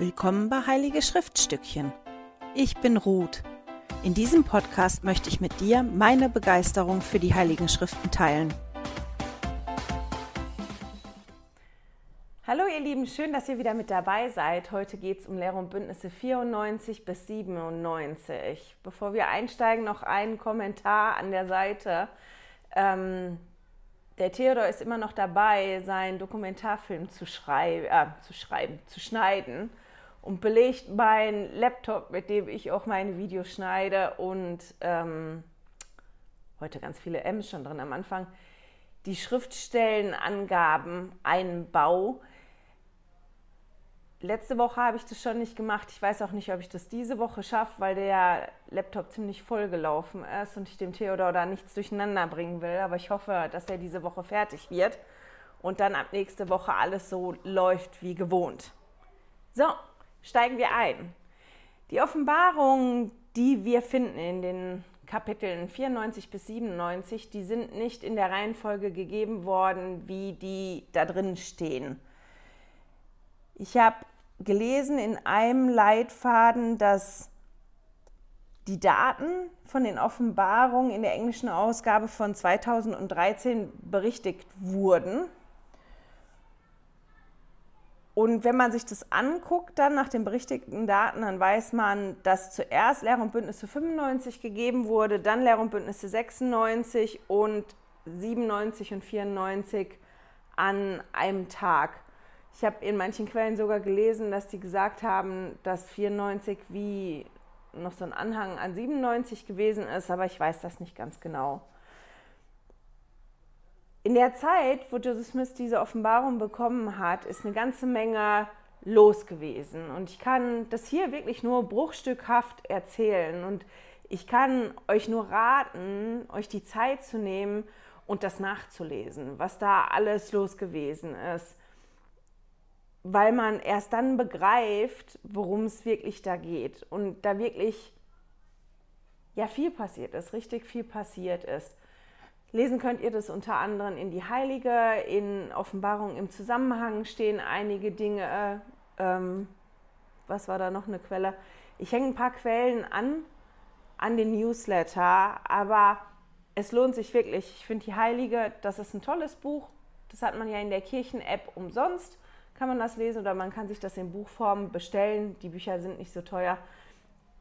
Willkommen bei Heilige Schriftstückchen. Ich bin Ruth. In diesem Podcast möchte ich mit dir meine Begeisterung für die Heiligen Schriften teilen. Hallo ihr Lieben, schön, dass ihr wieder mit dabei seid. Heute geht es um Lehre und Bündnisse 94 bis 97. Bevor wir einsteigen, noch ein Kommentar an der Seite. Ähm, der Theodor ist immer noch dabei, seinen Dokumentarfilm zu, schrei äh, zu schreiben, zu schneiden und belegt meinen Laptop, mit dem ich auch meine Videos schneide und ähm, heute ganz viele M's schon drin am Anfang, die Schriftstellenangaben einbau. Letzte Woche habe ich das schon nicht gemacht. Ich weiß auch nicht, ob ich das diese Woche schaffe, weil der Laptop ziemlich voll gelaufen ist und ich dem Theodor da nichts durcheinander bringen will. Aber ich hoffe, dass er diese Woche fertig wird und dann ab nächste Woche alles so läuft wie gewohnt. So, steigen wir ein. Die Offenbarungen, die wir finden in den Kapiteln 94 bis 97, die sind nicht in der Reihenfolge gegeben worden, wie die da drin stehen. Ich habe gelesen in einem Leitfaden, dass die Daten von den Offenbarungen in der englischen Ausgabe von 2013 berichtigt wurden. Und wenn man sich das anguckt, dann nach den berichtigten Daten, dann weiß man, dass zuerst Lehre und Bündnisse 95 gegeben wurde, dann Lehre und Bündnisse 96 und 97 und 94 an einem Tag. Ich habe in manchen Quellen sogar gelesen, dass die gesagt haben, dass 94 wie noch so ein Anhang an 97 gewesen ist, aber ich weiß das nicht ganz genau in der Zeit, wo Joseph Smith diese Offenbarung bekommen hat, ist eine ganze Menge los gewesen. Und ich kann das hier wirklich nur bruchstückhaft erzählen. Und ich kann euch nur raten, euch die Zeit zu nehmen und das nachzulesen, was da alles los gewesen ist. Weil man erst dann begreift, worum es wirklich da geht. Und da wirklich ja viel passiert ist, richtig viel passiert ist. Lesen könnt ihr das unter anderem in die Heilige, in Offenbarung im Zusammenhang stehen einige Dinge. Ähm, was war da noch eine Quelle? Ich hänge ein paar Quellen an, an den Newsletter, aber es lohnt sich wirklich. Ich finde die Heilige, das ist ein tolles Buch. Das hat man ja in der Kirchen-App umsonst. Kann man das lesen oder man kann sich das in Buchform bestellen. Die Bücher sind nicht so teuer.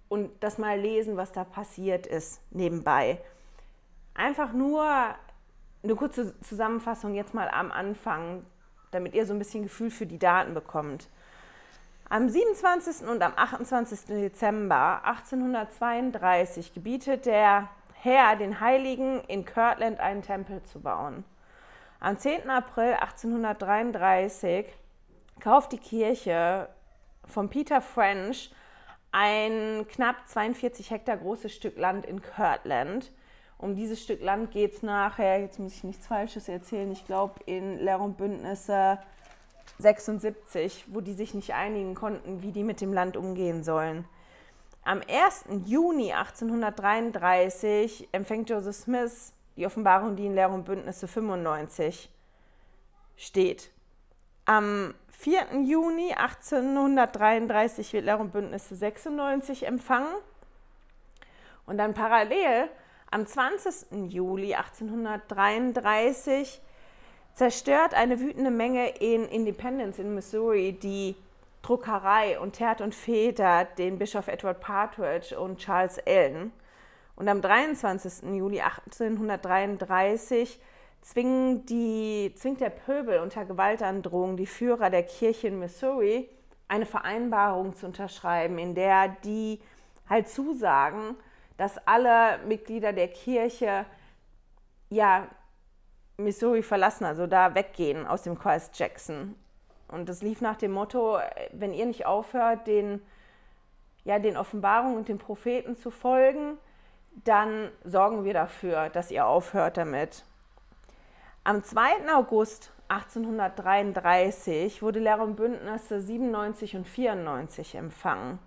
Und das mal lesen, was da passiert ist nebenbei. Einfach nur eine kurze Zusammenfassung jetzt mal am Anfang, damit ihr so ein bisschen Gefühl für die Daten bekommt. Am 27. und am 28. Dezember 1832 gebietet der Herr den Heiligen in Kirtland einen Tempel zu bauen. Am 10. April 1833 kauft die Kirche von Peter French ein knapp 42 Hektar großes Stück Land in Kirtland um dieses Stück Land geht es nachher, jetzt muss ich nichts Falsches erzählen, ich glaube in Lehr und Bündnisse 76, wo die sich nicht einigen konnten, wie die mit dem Land umgehen sollen. Am 1. Juni 1833 empfängt Joseph Smith die Offenbarung, die in Lehr und Bündnisse 95 steht. Am 4. Juni 1833 wird Lehr und Bündnisse 96 empfangen. Und dann parallel am 20. Juli 1833 zerstört eine wütende Menge in Independence in Missouri die Druckerei und teert und federt den Bischof Edward Partridge und Charles Allen. Und am 23. Juli 1833 die, zwingt der Pöbel unter Gewaltandrohung die Führer der Kirche in Missouri, eine Vereinbarung zu unterschreiben, in der die halt zusagen, dass alle Mitglieder der Kirche ja Missouri verlassen, also da weggehen aus dem Kreis Jackson. Und das lief nach dem Motto, wenn ihr nicht aufhört, den, ja, den Offenbarungen und den Propheten zu folgen, dann sorgen wir dafür, dass ihr aufhört damit. Am 2. August 1833 wurde Lehre und Bündnisse 97 und 94 empfangen.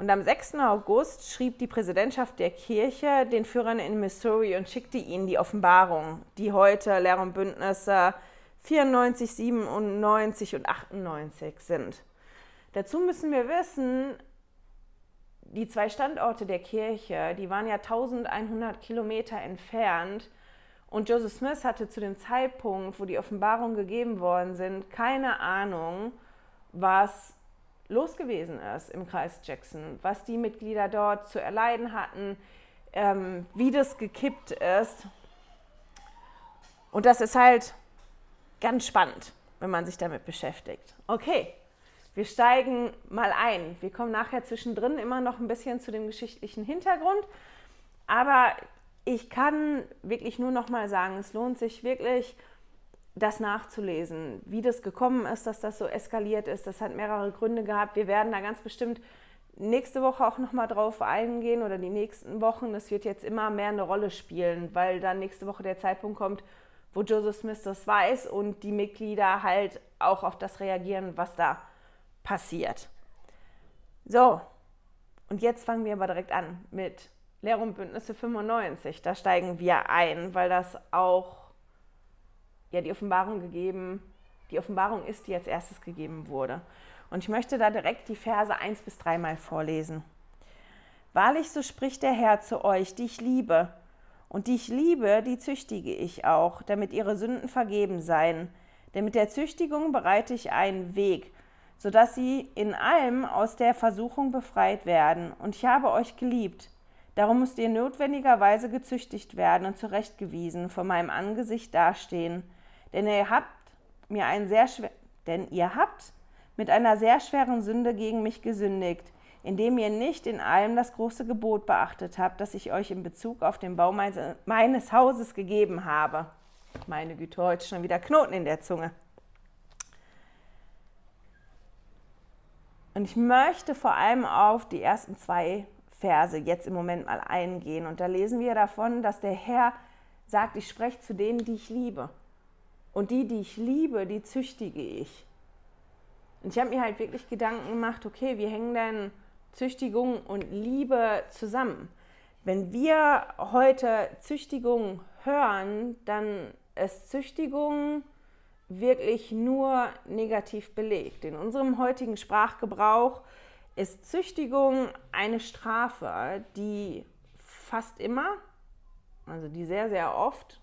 Und am 6. August schrieb die Präsidentschaft der Kirche den Führern in Missouri und schickte ihnen die Offenbarung, die heute Lehr und Bündnisse 94, 97 und 98 sind. Dazu müssen wir wissen, die zwei Standorte der Kirche, die waren ja 1100 Kilometer entfernt. Und Joseph Smith hatte zu dem Zeitpunkt, wo die Offenbarungen gegeben worden sind, keine Ahnung, was los gewesen ist im Kreis Jackson, was die Mitglieder dort zu erleiden hatten, ähm, wie das gekippt ist. Und das ist halt ganz spannend, wenn man sich damit beschäftigt. Okay, wir steigen mal ein. Wir kommen nachher zwischendrin immer noch ein bisschen zu dem geschichtlichen Hintergrund. Aber ich kann wirklich nur noch mal sagen, es lohnt sich wirklich, das nachzulesen, wie das gekommen ist, dass das so eskaliert ist. Das hat mehrere Gründe gehabt. Wir werden da ganz bestimmt nächste Woche auch noch mal drauf eingehen oder die nächsten Wochen. Das wird jetzt immer mehr eine Rolle spielen, weil dann nächste Woche der Zeitpunkt kommt, wo Joseph Smith das weiß und die Mitglieder halt auch auf das reagieren, was da passiert. So, und jetzt fangen wir aber direkt an mit Lehre und Bündnisse 95. Da steigen wir ein, weil das auch ja, die Offenbarung gegeben, die Offenbarung ist, die als erstes gegeben wurde. Und ich möchte da direkt die Verse 1 bis 3 mal vorlesen. Wahrlich, so spricht der Herr zu euch, die ich liebe. Und die ich liebe, die züchtige ich auch, damit ihre Sünden vergeben seien. Denn mit der Züchtigung bereite ich einen Weg, sodass sie in allem aus der Versuchung befreit werden. Und ich habe euch geliebt. Darum müsst ihr notwendigerweise gezüchtigt werden und zurechtgewiesen vor meinem Angesicht dastehen. Denn ihr habt mir ein sehr schwer, denn ihr habt mit einer sehr schweren Sünde gegen mich gesündigt, indem ihr nicht in allem das große Gebot beachtet habt, das ich euch in Bezug auf den Bau meines Hauses gegeben habe. Meine Güte, heute schon wieder Knoten in der Zunge. Und ich möchte vor allem auf die ersten zwei Verse jetzt im Moment mal eingehen. Und da lesen wir davon, dass der Herr sagt, ich spreche zu denen, die ich liebe. Und die, die ich liebe, die züchtige ich. Und ich habe mir halt wirklich Gedanken gemacht, okay, wie hängen denn Züchtigung und Liebe zusammen? Wenn wir heute Züchtigung hören, dann ist Züchtigung wirklich nur negativ belegt. In unserem heutigen Sprachgebrauch ist Züchtigung eine Strafe, die fast immer, also die sehr, sehr oft,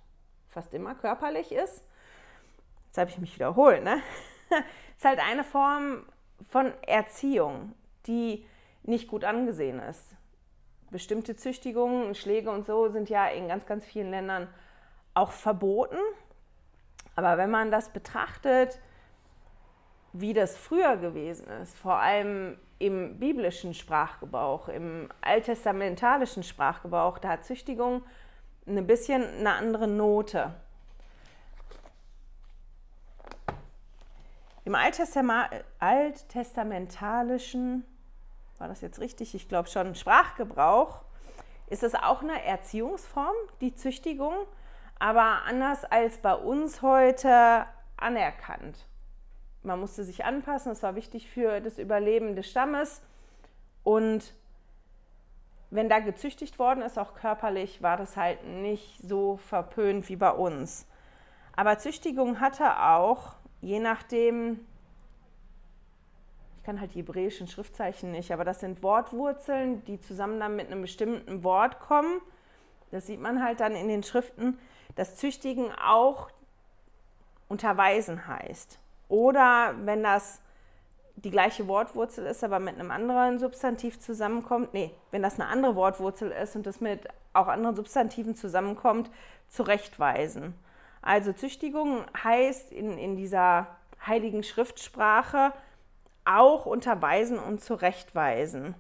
fast immer körperlich ist. Jetzt habe ich mich wiederholt, ne? ist halt eine Form von Erziehung, die nicht gut angesehen ist. Bestimmte Züchtigungen, Schläge und so sind ja in ganz, ganz vielen Ländern auch verboten. Aber wenn man das betrachtet, wie das früher gewesen ist, vor allem im biblischen Sprachgebrauch, im alttestamentalischen Sprachgebrauch, da hat Züchtigung ein bisschen eine andere Note. Im alttestamentalischen, war das jetzt richtig? Ich glaube schon, Sprachgebrauch ist es auch eine Erziehungsform, die Züchtigung aber anders als bei uns heute anerkannt. Man musste sich anpassen, das war wichtig für das Überleben des Stammes. Und wenn da gezüchtigt worden ist, auch körperlich, war das halt nicht so verpönt wie bei uns. Aber Züchtigung hatte auch, je nachdem, ich kann halt die hebräischen Schriftzeichen nicht, aber das sind Wortwurzeln, die zusammen dann mit einem bestimmten Wort kommen. Das sieht man halt dann in den Schriften dass Züchtigen auch unterweisen heißt. Oder wenn das die gleiche Wortwurzel ist, aber mit einem anderen Substantiv zusammenkommt, nee, wenn das eine andere Wortwurzel ist und das mit auch anderen Substantiven zusammenkommt, zurechtweisen. Also Züchtigung heißt in, in dieser heiligen Schriftsprache auch unterweisen und zurechtweisen.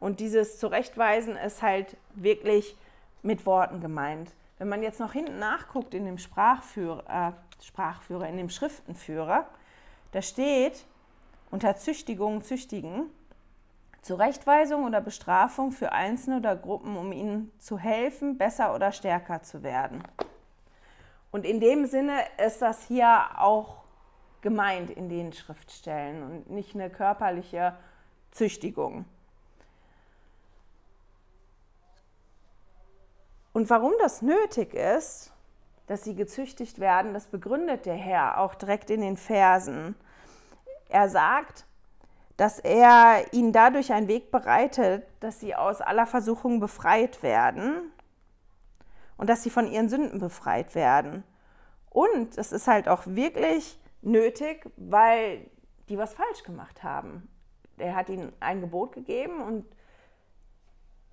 Und dieses Zurechtweisen ist halt wirklich mit Worten gemeint. Wenn man jetzt noch hinten nachguckt in dem Sprachführer, äh, Sprachführer, in dem Schriftenführer, da steht unter Züchtigung, Züchtigen, Zurechtweisung oder Bestrafung für Einzelne oder Gruppen, um ihnen zu helfen, besser oder stärker zu werden. Und in dem Sinne ist das hier auch gemeint in den Schriftstellen und nicht eine körperliche Züchtigung. Und warum das nötig ist, dass sie gezüchtigt werden, das begründet der Herr auch direkt in den Versen. Er sagt, dass er ihnen dadurch einen Weg bereitet, dass sie aus aller Versuchung befreit werden und dass sie von ihren Sünden befreit werden. Und es ist halt auch wirklich nötig, weil die was falsch gemacht haben. Er hat ihnen ein Gebot gegeben und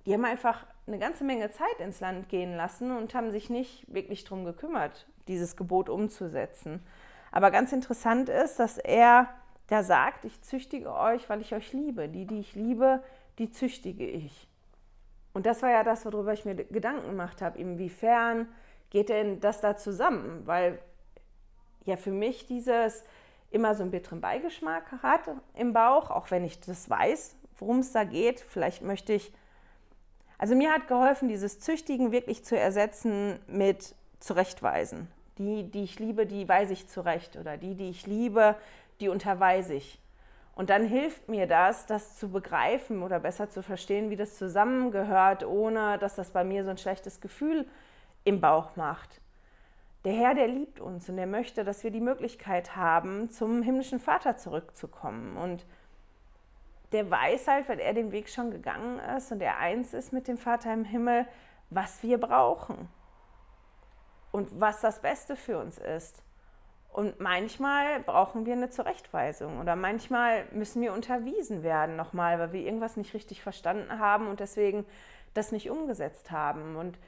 die haben einfach eine ganze Menge Zeit ins Land gehen lassen und haben sich nicht wirklich darum gekümmert, dieses Gebot umzusetzen. Aber ganz interessant ist, dass er da sagt, ich züchtige euch, weil ich euch liebe. Die, die ich liebe, die züchtige ich. Und das war ja das, worüber ich mir Gedanken gemacht habe. Inwiefern geht denn das da zusammen? Weil ja für mich dieses immer so einen bitteren Beigeschmack hat im Bauch, auch wenn ich das weiß, worum es da geht. Vielleicht möchte ich also mir hat geholfen, dieses Züchtigen wirklich zu ersetzen mit Zurechtweisen. Die, die ich liebe, die weise ich zurecht. Oder die, die ich liebe, die unterweise ich. Und dann hilft mir das, das zu begreifen oder besser zu verstehen, wie das zusammengehört, ohne dass das bei mir so ein schlechtes Gefühl im Bauch macht. Der Herr, der liebt uns und der möchte, dass wir die Möglichkeit haben, zum himmlischen Vater zurückzukommen. Und der weiß halt, weil er den Weg schon gegangen ist und er eins ist mit dem Vater im Himmel, was wir brauchen und was das Beste für uns ist. Und manchmal brauchen wir eine Zurechtweisung oder manchmal müssen wir unterwiesen werden nochmal, weil wir irgendwas nicht richtig verstanden haben und deswegen das nicht umgesetzt haben. Und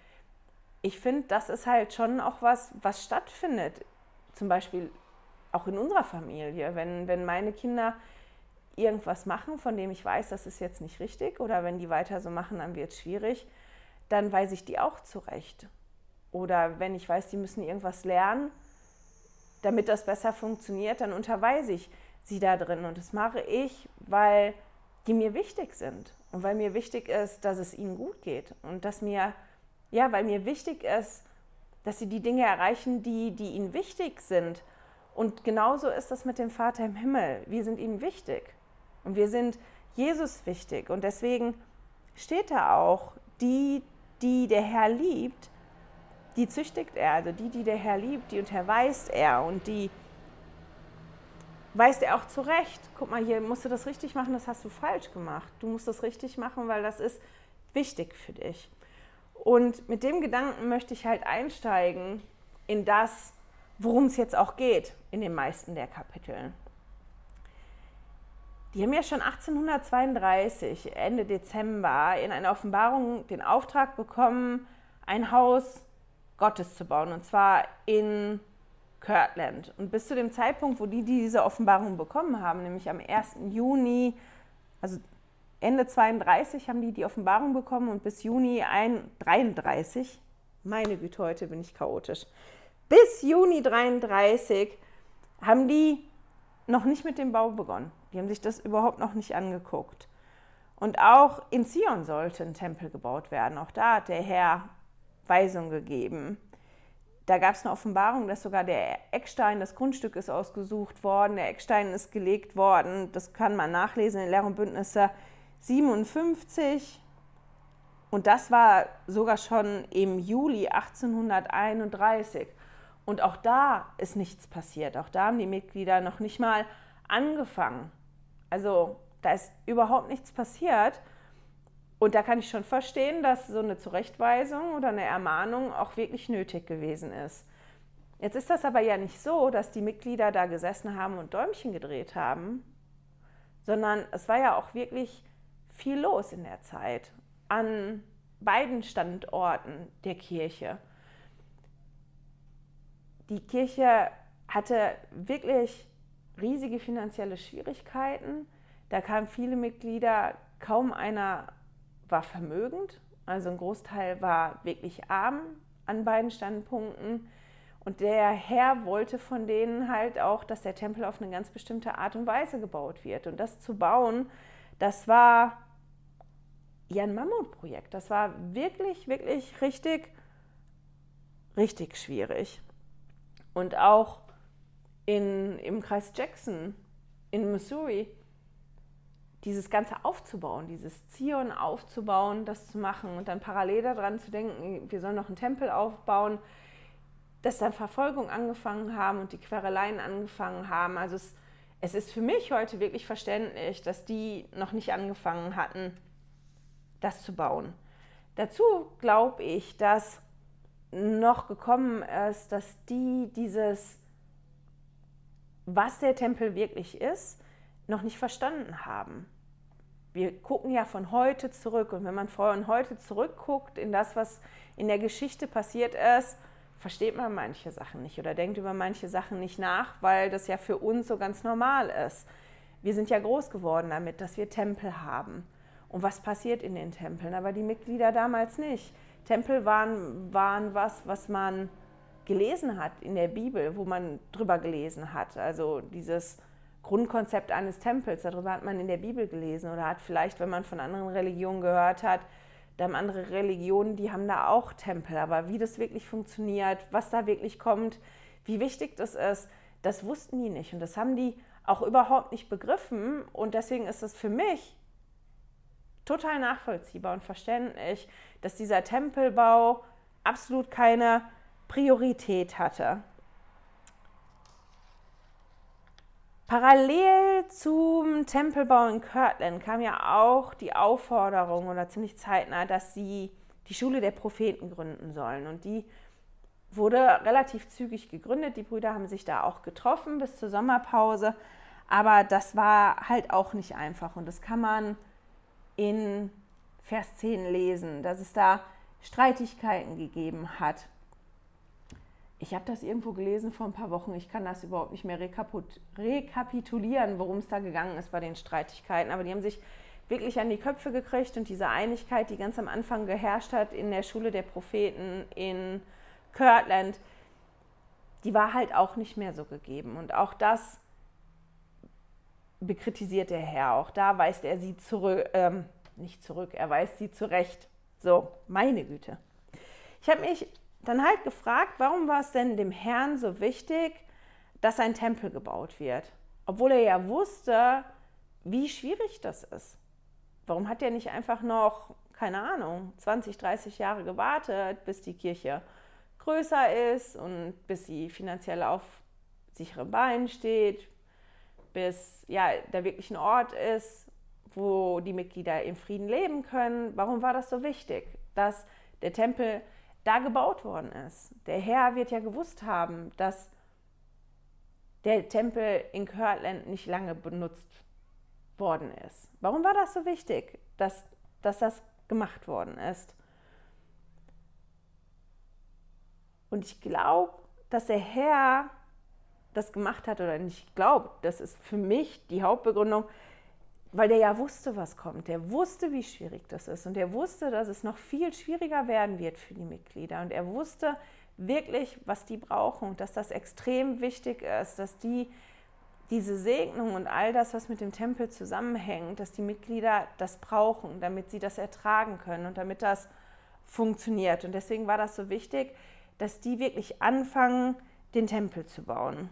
ich finde, das ist halt schon auch was, was stattfindet. Zum Beispiel auch in unserer Familie. Wenn, wenn meine Kinder irgendwas machen, von dem ich weiß, das ist jetzt nicht richtig oder wenn die weiter so machen, dann wird es schwierig, dann weise ich die auch zurecht. Oder wenn ich weiß, die müssen irgendwas lernen, damit das besser funktioniert, dann unterweise ich sie da drin. Und das mache ich, weil die mir wichtig sind und weil mir wichtig ist, dass es ihnen gut geht und dass mir, ja, weil mir wichtig ist, dass sie die Dinge erreichen, die, die ihnen wichtig sind. Und genauso ist das mit dem Vater im Himmel. Wir sind ihm wichtig. Und wir sind Jesus wichtig. Und deswegen steht da auch, die, die der Herr liebt, die züchtigt er. Also die, die der Herr liebt, die unterweist er. Und die weist er auch zurecht. Guck mal, hier musst du das richtig machen, das hast du falsch gemacht. Du musst das richtig machen, weil das ist wichtig für dich. Und mit dem Gedanken möchte ich halt einsteigen in das, worum es jetzt auch geht in den meisten der Kapitel. Die haben ja schon 1832, Ende Dezember, in einer Offenbarung den Auftrag bekommen, ein Haus Gottes zu bauen, und zwar in Kirtland. Und bis zu dem Zeitpunkt, wo die diese Offenbarung bekommen haben, nämlich am 1. Juni, also Ende 32 haben die die Offenbarung bekommen und bis Juni 33, meine Güte, heute bin ich chaotisch, bis Juni 33 haben die noch nicht mit dem Bau begonnen. Die haben sich das überhaupt noch nicht angeguckt. Und auch in Zion sollte ein Tempel gebaut werden. Auch da hat der Herr Weisung gegeben. Da gab es eine Offenbarung, dass sogar der Eckstein, das Grundstück ist ausgesucht worden, der Eckstein ist gelegt worden. Das kann man nachlesen in Lehr und Bündnisse 57. Und das war sogar schon im Juli 1831. Und auch da ist nichts passiert. Auch da haben die Mitglieder noch nicht mal angefangen. Also da ist überhaupt nichts passiert. Und da kann ich schon verstehen, dass so eine Zurechtweisung oder eine Ermahnung auch wirklich nötig gewesen ist. Jetzt ist das aber ja nicht so, dass die Mitglieder da gesessen haben und Däumchen gedreht haben, sondern es war ja auch wirklich viel los in der Zeit an beiden Standorten der Kirche. Die Kirche hatte wirklich riesige finanzielle Schwierigkeiten. Da kamen viele Mitglieder, kaum einer war vermögend, also ein Großteil war wirklich arm an beiden Standpunkten. Und der Herr wollte von denen halt auch, dass der Tempel auf eine ganz bestimmte Art und Weise gebaut wird. Und das zu bauen, das war ja ein Mammutprojekt. Das war wirklich, wirklich richtig, richtig schwierig. Und auch in, im Kreis Jackson in Missouri, dieses Ganze aufzubauen, dieses Zion aufzubauen, das zu machen und dann parallel daran zu denken, wir sollen noch einen Tempel aufbauen, dass dann Verfolgung angefangen haben und die Quereleien angefangen haben. Also es, es ist für mich heute wirklich verständlich, dass die noch nicht angefangen hatten, das zu bauen. Dazu glaube ich, dass noch gekommen ist, dass die dieses, was der Tempel wirklich ist, noch nicht verstanden haben. Wir gucken ja von heute zurück und wenn man von heute zurückguckt in das, was in der Geschichte passiert ist, versteht man manche Sachen nicht oder denkt über manche Sachen nicht nach, weil das ja für uns so ganz normal ist. Wir sind ja groß geworden damit, dass wir Tempel haben. Und was passiert in den Tempeln? Aber die Mitglieder damals nicht. Tempel waren, waren was, was man gelesen hat in der Bibel, wo man drüber gelesen hat. Also dieses Grundkonzept eines Tempels, darüber hat man in der Bibel gelesen oder hat vielleicht, wenn man von anderen Religionen gehört hat, da haben andere Religionen, die haben da auch Tempel. Aber wie das wirklich funktioniert, was da wirklich kommt, wie wichtig das ist, das wussten die nicht. Und das haben die auch überhaupt nicht begriffen. Und deswegen ist es für mich total nachvollziehbar und verständlich, dass dieser Tempelbau absolut keine Priorität hatte. Parallel zum Tempelbau in Kirtland kam ja auch die Aufforderung oder ziemlich zeitnah, dass sie die Schule der Propheten gründen sollen. Und die wurde relativ zügig gegründet. Die Brüder haben sich da auch getroffen bis zur Sommerpause. Aber das war halt auch nicht einfach. Und das kann man in Vers 10 lesen, dass es da Streitigkeiten gegeben hat. Ich habe das irgendwo gelesen vor ein paar Wochen. Ich kann das überhaupt nicht mehr rekapitulieren, worum es da gegangen ist bei den Streitigkeiten. Aber die haben sich wirklich an die Köpfe gekriegt und diese Einigkeit, die ganz am Anfang geherrscht hat in der Schule der Propheten in Kirtland, die war halt auch nicht mehr so gegeben. Und auch das bekritisiert der Herr. Auch da weist er sie zurück, ähm, nicht zurück, er weist sie zurecht. So, meine Güte. Ich habe mich dann halt gefragt, warum war es denn dem Herrn so wichtig, dass ein Tempel gebaut wird? Obwohl er ja wusste, wie schwierig das ist. Warum hat er nicht einfach noch, keine Ahnung, 20, 30 Jahre gewartet, bis die Kirche größer ist und bis sie finanziell auf sicheren Beinen steht, bis ja, da wirklich ein Ort ist, wo die Mitglieder im Frieden leben können. Warum war das so wichtig, dass der Tempel da gebaut worden ist? Der Herr wird ja gewusst haben, dass der Tempel in Kirtland nicht lange benutzt worden ist. Warum war das so wichtig, dass, dass das gemacht worden ist? Und ich glaube, dass der Herr das gemacht hat oder nicht glaubt, das ist für mich die Hauptbegründung, weil der ja wusste, was kommt. Der wusste, wie schwierig das ist und er wusste, dass es noch viel schwieriger werden wird für die Mitglieder und er wusste wirklich, was die brauchen dass das extrem wichtig ist, dass die diese Segnung und all das, was mit dem Tempel zusammenhängt, dass die Mitglieder das brauchen, damit sie das ertragen können und damit das funktioniert. Und deswegen war das so wichtig, dass die wirklich anfangen, den Tempel zu bauen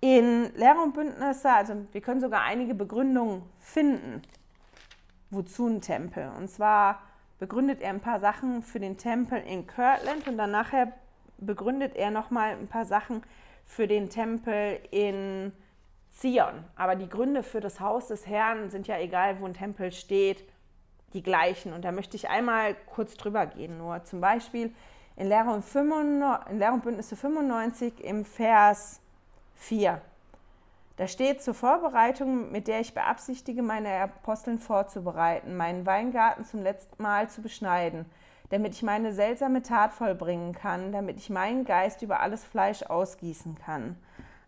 in Lehre und Bündnisse, also wir können sogar einige Begründungen finden, wozu ein Tempel. Und zwar begründet er ein paar Sachen für den Tempel in Kirtland und dann nachher begründet er nochmal ein paar Sachen für den Tempel in Zion. Aber die Gründe für das Haus des Herrn sind ja egal, wo ein Tempel steht, die gleichen. Und da möchte ich einmal kurz drüber gehen. Nur zum Beispiel in Lehre und, 95, in Lehre und Bündnisse 95 im Vers 4. Da steht zur Vorbereitung, mit der ich beabsichtige, meine Aposteln vorzubereiten, meinen Weingarten zum letzten Mal zu beschneiden, damit ich meine seltsame Tat vollbringen kann, damit ich meinen Geist über alles Fleisch ausgießen kann.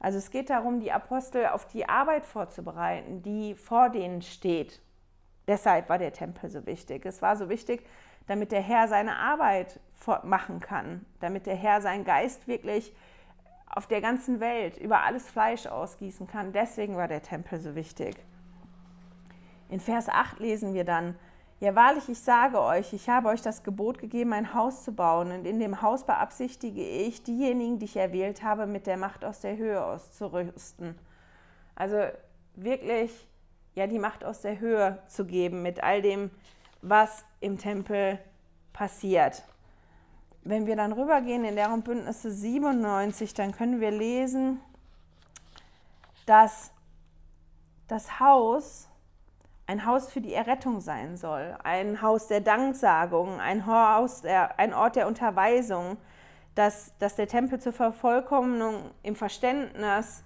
Also es geht darum, die Apostel auf die Arbeit vorzubereiten, die vor denen steht. Deshalb war der Tempel so wichtig. Es war so wichtig, damit der Herr seine Arbeit machen kann, damit der Herr seinen Geist wirklich auf der ganzen Welt über alles Fleisch ausgießen kann. Deswegen war der Tempel so wichtig. In Vers 8 lesen wir dann, ja wahrlich, ich sage euch, ich habe euch das Gebot gegeben, ein Haus zu bauen, und in dem Haus beabsichtige ich, diejenigen, die ich erwählt habe, mit der Macht aus der Höhe auszurüsten. Also wirklich, ja, die Macht aus der Höhe zu geben mit all dem, was im Tempel passiert. Wenn wir dann rübergehen in deren Bündnisse 97, dann können wir lesen, dass das Haus ein Haus für die Errettung sein soll, ein Haus der Danksagung, ein, Haus der, ein Ort der Unterweisung, dass, dass der Tempel zur Vervollkommnung im Verständnis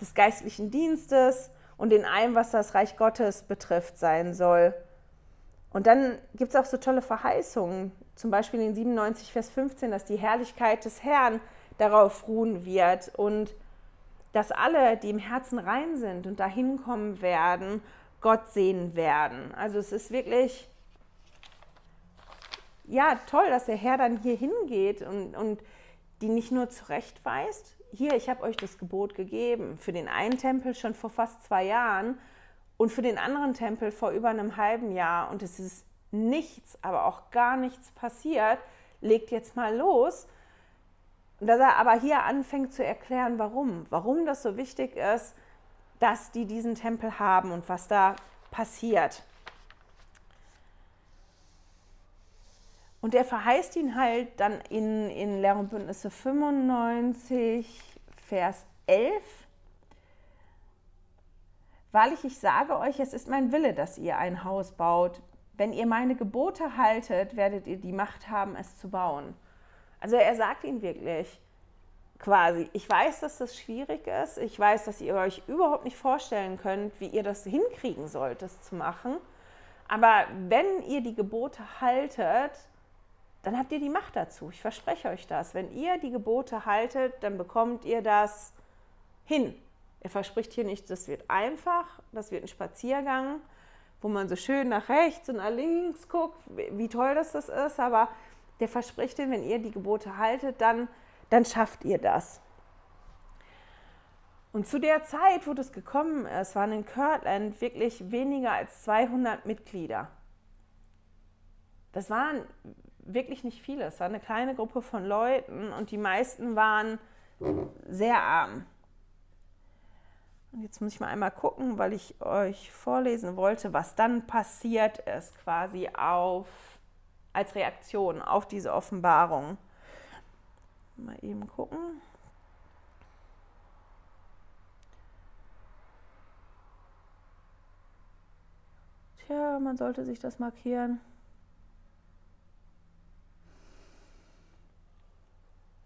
des geistlichen Dienstes und in allem, was das Reich Gottes betrifft, sein soll. Und dann gibt es auch so tolle Verheißungen, zum Beispiel in 97, Vers 15, dass die Herrlichkeit des Herrn darauf ruhen wird und dass alle, die im Herzen rein sind und dahin kommen werden, Gott sehen werden. Also es ist wirklich, ja, toll, dass der Herr dann hier hingeht und, und die nicht nur zurechtweist, hier, ich habe euch das Gebot gegeben, für den einen Tempel schon vor fast zwei Jahren und für den anderen Tempel vor über einem halben Jahr und es ist nichts, aber auch gar nichts passiert, legt jetzt mal los. Dass er aber hier anfängt zu erklären, warum, warum das so wichtig ist, dass die diesen Tempel haben und was da passiert. Und er verheißt ihn halt dann in, in Lehr und Bündnisse 95, Vers 11. Wahrlich, ich sage euch, es ist mein Wille, dass ihr ein Haus baut. Wenn ihr meine Gebote haltet, werdet ihr die Macht haben, es zu bauen. Also er sagt ihnen wirklich quasi, ich weiß, dass das schwierig ist. Ich weiß, dass ihr euch überhaupt nicht vorstellen könnt, wie ihr das hinkriegen sollt, das zu machen. Aber wenn ihr die Gebote haltet, dann habt ihr die Macht dazu. Ich verspreche euch das. Wenn ihr die Gebote haltet, dann bekommt ihr das hin. Er verspricht hier nicht, das wird einfach, das wird ein Spaziergang, wo man so schön nach rechts und nach links guckt, wie toll das, das ist. Aber der verspricht ihnen, wenn ihr die Gebote haltet, dann, dann schafft ihr das. Und zu der Zeit, wo das gekommen ist, waren in Kirtland wirklich weniger als 200 Mitglieder. Das waren wirklich nicht viele. Es war eine kleine Gruppe von Leuten und die meisten waren sehr arm. Und jetzt muss ich mal einmal gucken, weil ich euch vorlesen wollte, was dann passiert ist, quasi auf, als Reaktion auf diese Offenbarung. Mal eben gucken. Tja, man sollte sich das markieren.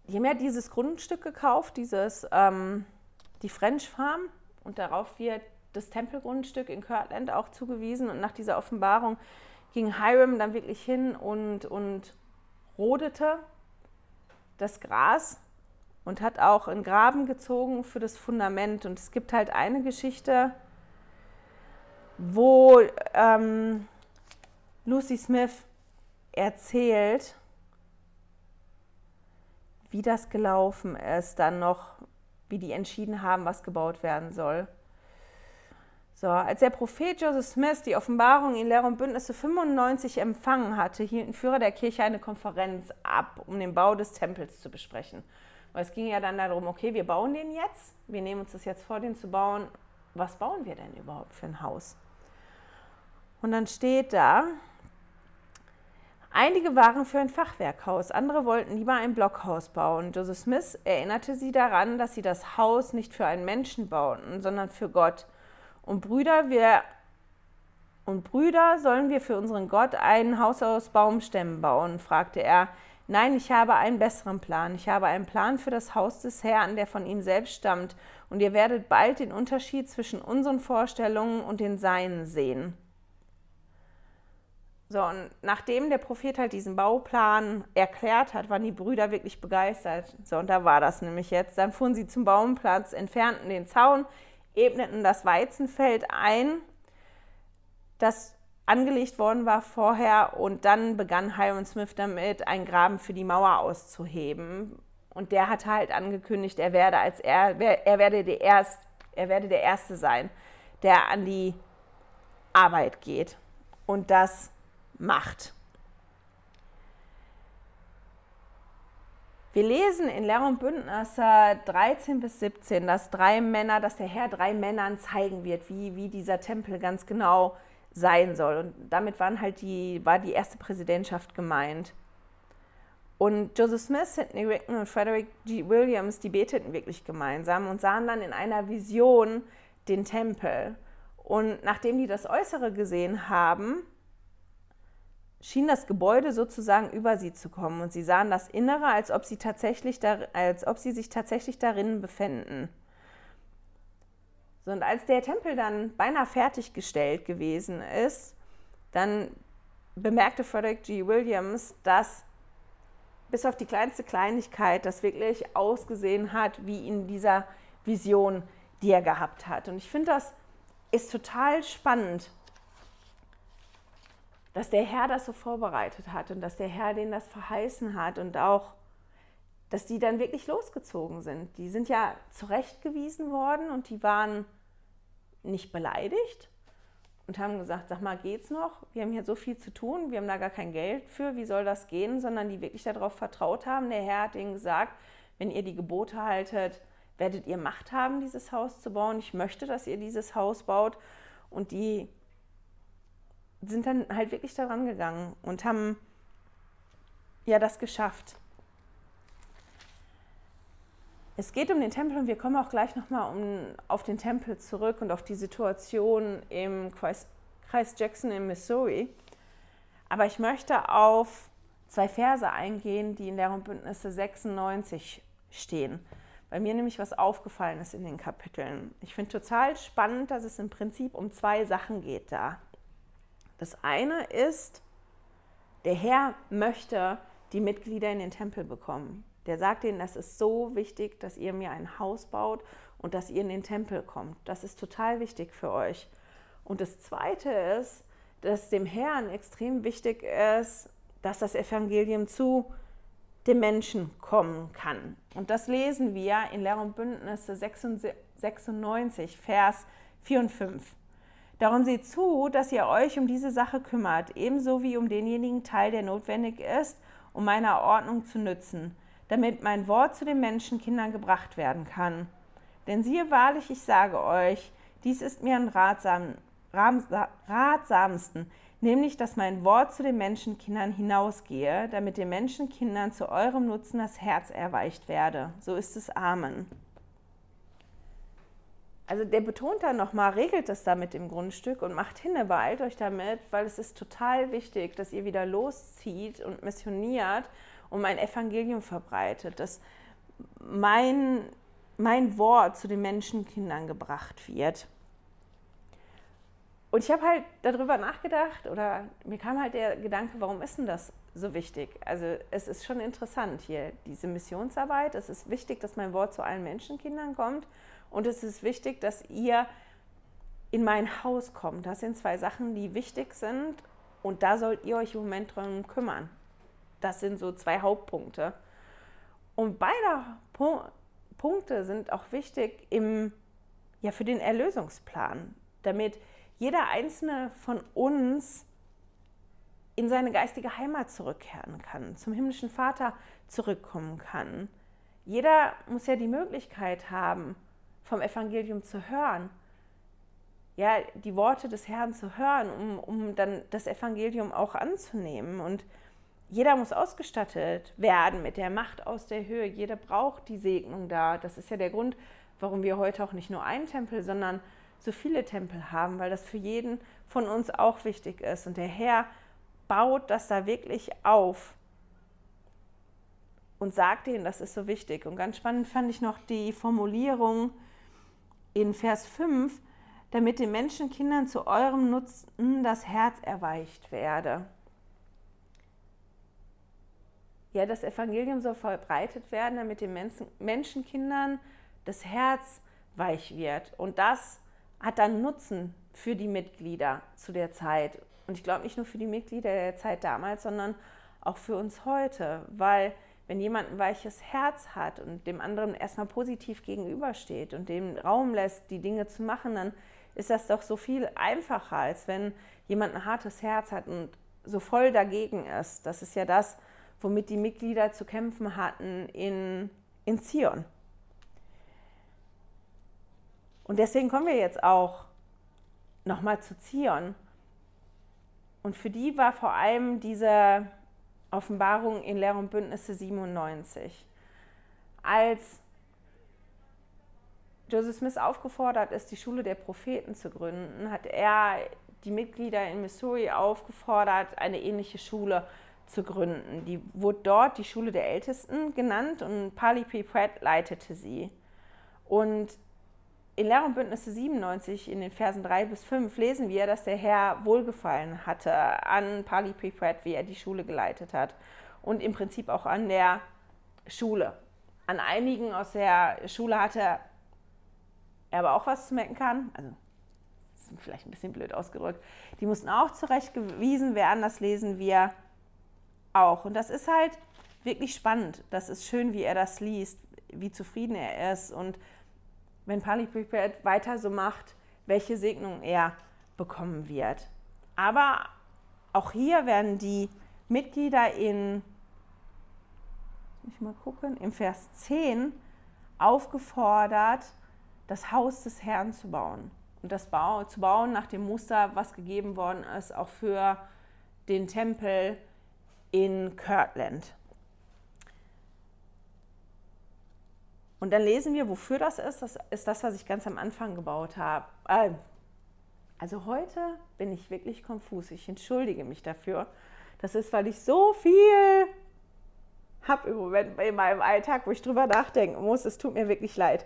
die haben ja dieses Grundstück gekauft, dieses, ähm, die French Farm, und darauf wird das Tempelgrundstück in Kirtland auch zugewiesen. Und nach dieser Offenbarung ging Hiram dann wirklich hin und, und rodete das Gras und hat auch einen Graben gezogen für das Fundament. Und es gibt halt eine Geschichte, wo ähm, Lucy Smith erzählt, wie das gelaufen ist, dann noch, wie die entschieden haben, was gebaut werden soll. So, als der Prophet Joseph Smith die Offenbarung in Lehre und Bündnisse 95 empfangen hatte, hielten Führer der Kirche eine Konferenz ab, um den Bau des Tempels zu besprechen. Weil es ging ja dann darum, okay, wir bauen den jetzt, wir nehmen uns das jetzt vor, den zu bauen. Was bauen wir denn überhaupt für ein Haus? Und dann steht da, Einige waren für ein Fachwerkhaus, andere wollten lieber ein Blockhaus bauen. Joseph Smith erinnerte sie daran, dass sie das Haus nicht für einen Menschen bauten, sondern für Gott. Und Brüder, wir und Brüder, sollen wir für unseren Gott ein Haus aus Baumstämmen bauen? fragte er. Nein, ich habe einen besseren Plan. Ich habe einen Plan für das Haus des Herrn, der von ihm selbst stammt. Und ihr werdet bald den Unterschied zwischen unseren Vorstellungen und den seinen sehen. So, und nachdem der Prophet halt diesen Bauplan erklärt hat, waren die Brüder wirklich begeistert. So, und da war das nämlich jetzt. Dann fuhren sie zum Baumplatz, entfernten den Zaun, ebneten das Weizenfeld ein, das angelegt worden war vorher. Und dann begann Hiram Smith damit, einen Graben für die Mauer auszuheben. Und der hat halt angekündigt, er werde als er, er werde der Erst, er werde der Erste sein, der an die Arbeit geht. Und das macht. Wir lesen in Lehr und Bündnisse 13 bis 17, dass drei Männer, dass der Herr drei Männern zeigen wird, wie, wie dieser Tempel ganz genau sein soll. Und damit waren halt die, war die erste Präsidentschaft gemeint. Und Joseph Smith, Sidney Rigdon und Frederick G. Williams, die beteten wirklich gemeinsam und sahen dann in einer Vision den Tempel. Und nachdem die das Äußere gesehen haben, schien das Gebäude sozusagen über sie zu kommen. Und sie sahen das Innere, als ob sie, tatsächlich da, als ob sie sich tatsächlich darin befänden. So, und als der Tempel dann beinahe fertiggestellt gewesen ist, dann bemerkte Frederick G. Williams, dass bis auf die kleinste Kleinigkeit das wirklich ausgesehen hat wie in dieser Vision, die er gehabt hat. Und ich finde, das ist total spannend, dass der Herr das so vorbereitet hat und dass der Herr denen das verheißen hat und auch, dass die dann wirklich losgezogen sind. Die sind ja zurechtgewiesen worden und die waren nicht beleidigt, und haben gesagt, sag mal, geht's noch? Wir haben hier so viel zu tun, wir haben da gar kein Geld für, wie soll das gehen? Sondern die wirklich darauf vertraut haben. Der Herr hat ihnen gesagt, wenn ihr die Gebote haltet, werdet ihr Macht haben, dieses Haus zu bauen. Ich möchte, dass ihr dieses Haus baut. Und die sind dann halt wirklich daran gegangen und haben ja das geschafft. Es geht um den Tempel und wir kommen auch gleich nochmal um, auf den Tempel zurück und auf die Situation im Kreis, Kreis Jackson in Missouri. Aber ich möchte auf zwei Verse eingehen, die in und Bündnisse 96 stehen, weil mir nämlich was aufgefallen ist in den Kapiteln. Ich finde total spannend, dass es im Prinzip um zwei Sachen geht da. Das eine ist, der Herr möchte die Mitglieder in den Tempel bekommen. Der sagt ihnen, das ist so wichtig, dass ihr mir ein Haus baut und dass ihr in den Tempel kommt. Das ist total wichtig für euch. Und das Zweite ist, dass dem Herrn extrem wichtig ist, dass das Evangelium zu dem Menschen kommen kann. Und das lesen wir in Lehr und Bündnisse 96, Vers 4 und 5. Darum seht zu, dass ihr euch um diese Sache kümmert, ebenso wie um denjenigen Teil, der notwendig ist, um meiner Ordnung zu nützen damit mein Wort zu den Menschenkindern gebracht werden kann. Denn siehe wahrlich, ich sage euch, dies ist mir am ratsam, ratsamsten, nämlich dass mein Wort zu den Menschenkindern hinausgehe, damit den Menschenkindern zu eurem Nutzen das Herz erweicht werde. So ist es Amen. Also der betont dann nochmal, regelt das da mit dem Grundstück und macht hin, beeilt euch damit, weil es ist total wichtig, dass ihr wieder loszieht und missioniert und mein Evangelium verbreitet, dass mein, mein Wort zu den Menschenkindern gebracht wird. Und ich habe halt darüber nachgedacht oder mir kam halt der Gedanke, warum ist denn das so wichtig? Also es ist schon interessant hier, diese Missionsarbeit. Es ist wichtig, dass mein Wort zu allen Menschenkindern kommt und es ist wichtig, dass ihr in mein Haus kommt. Das sind zwei Sachen, die wichtig sind und da sollt ihr euch im Moment drum kümmern. Das sind so zwei Hauptpunkte. Und beide Punkte sind auch wichtig im, ja, für den Erlösungsplan, damit jeder einzelne von uns in seine geistige Heimat zurückkehren kann, zum himmlischen Vater zurückkommen kann. Jeder muss ja die Möglichkeit haben, vom Evangelium zu hören, ja, die Worte des Herrn zu hören, um, um dann das Evangelium auch anzunehmen. Und jeder muss ausgestattet werden mit der Macht aus der Höhe. Jeder braucht die Segnung da. Das ist ja der Grund, warum wir heute auch nicht nur einen Tempel, sondern so viele Tempel haben, weil das für jeden von uns auch wichtig ist. Und der Herr baut das da wirklich auf und sagt ihnen, das ist so wichtig. Und ganz spannend fand ich noch die Formulierung in Vers 5, damit den Menschenkindern zu eurem Nutzen das Herz erweicht werde ja, das Evangelium soll verbreitet werden, damit den Menschen, Menschenkindern das Herz weich wird. Und das hat dann Nutzen für die Mitglieder zu der Zeit. Und ich glaube nicht nur für die Mitglieder der Zeit damals, sondern auch für uns heute. Weil wenn jemand ein weiches Herz hat und dem anderen erstmal positiv gegenübersteht und dem Raum lässt, die Dinge zu machen, dann ist das doch so viel einfacher, als wenn jemand ein hartes Herz hat und so voll dagegen ist. Das ist ja das, womit die Mitglieder zu kämpfen hatten in, in Zion. Und deswegen kommen wir jetzt auch nochmal zu Zion. Und für die war vor allem diese Offenbarung in Lehr und Bündnisse 97. Als Joseph Smith aufgefordert ist, die Schule der Propheten zu gründen, hat er die Mitglieder in Missouri aufgefordert, eine ähnliche Schule zu gründen. Die wurde dort die Schule der Ältesten genannt und Pali P. Pratt leitete sie. Und in Lehr und Bündnisse 97 in den Versen 3 bis 5 lesen wir, dass der Herr Wohlgefallen hatte an Pali P. Pratt, wie er die Schule geleitet hat. Und im Prinzip auch an der Schule. An einigen aus der Schule hatte er aber auch was zu mecken kann. Also ist vielleicht ein bisschen blöd ausgedrückt. Die mussten auch zurechtgewiesen werden, das lesen wir auch. Und das ist halt wirklich spannend. Das ist schön, wie er das liest, wie zufrieden er ist und wenn Pali Prepared weiter so macht, welche Segnung er bekommen wird. Aber auch hier werden die Mitglieder in, ich mal gucken, im Vers 10 aufgefordert, das Haus des Herrn zu bauen und das Bau, zu bauen nach dem Muster, was gegeben worden ist, auch für den Tempel in Kirtland. Und dann lesen wir, wofür das ist. Das ist das, was ich ganz am Anfang gebaut habe. Äh, also heute bin ich wirklich konfus. Ich entschuldige mich dafür. Das ist, weil ich so viel habe im Moment in meinem Alltag, wo ich drüber nachdenken muss. Es tut mir wirklich leid.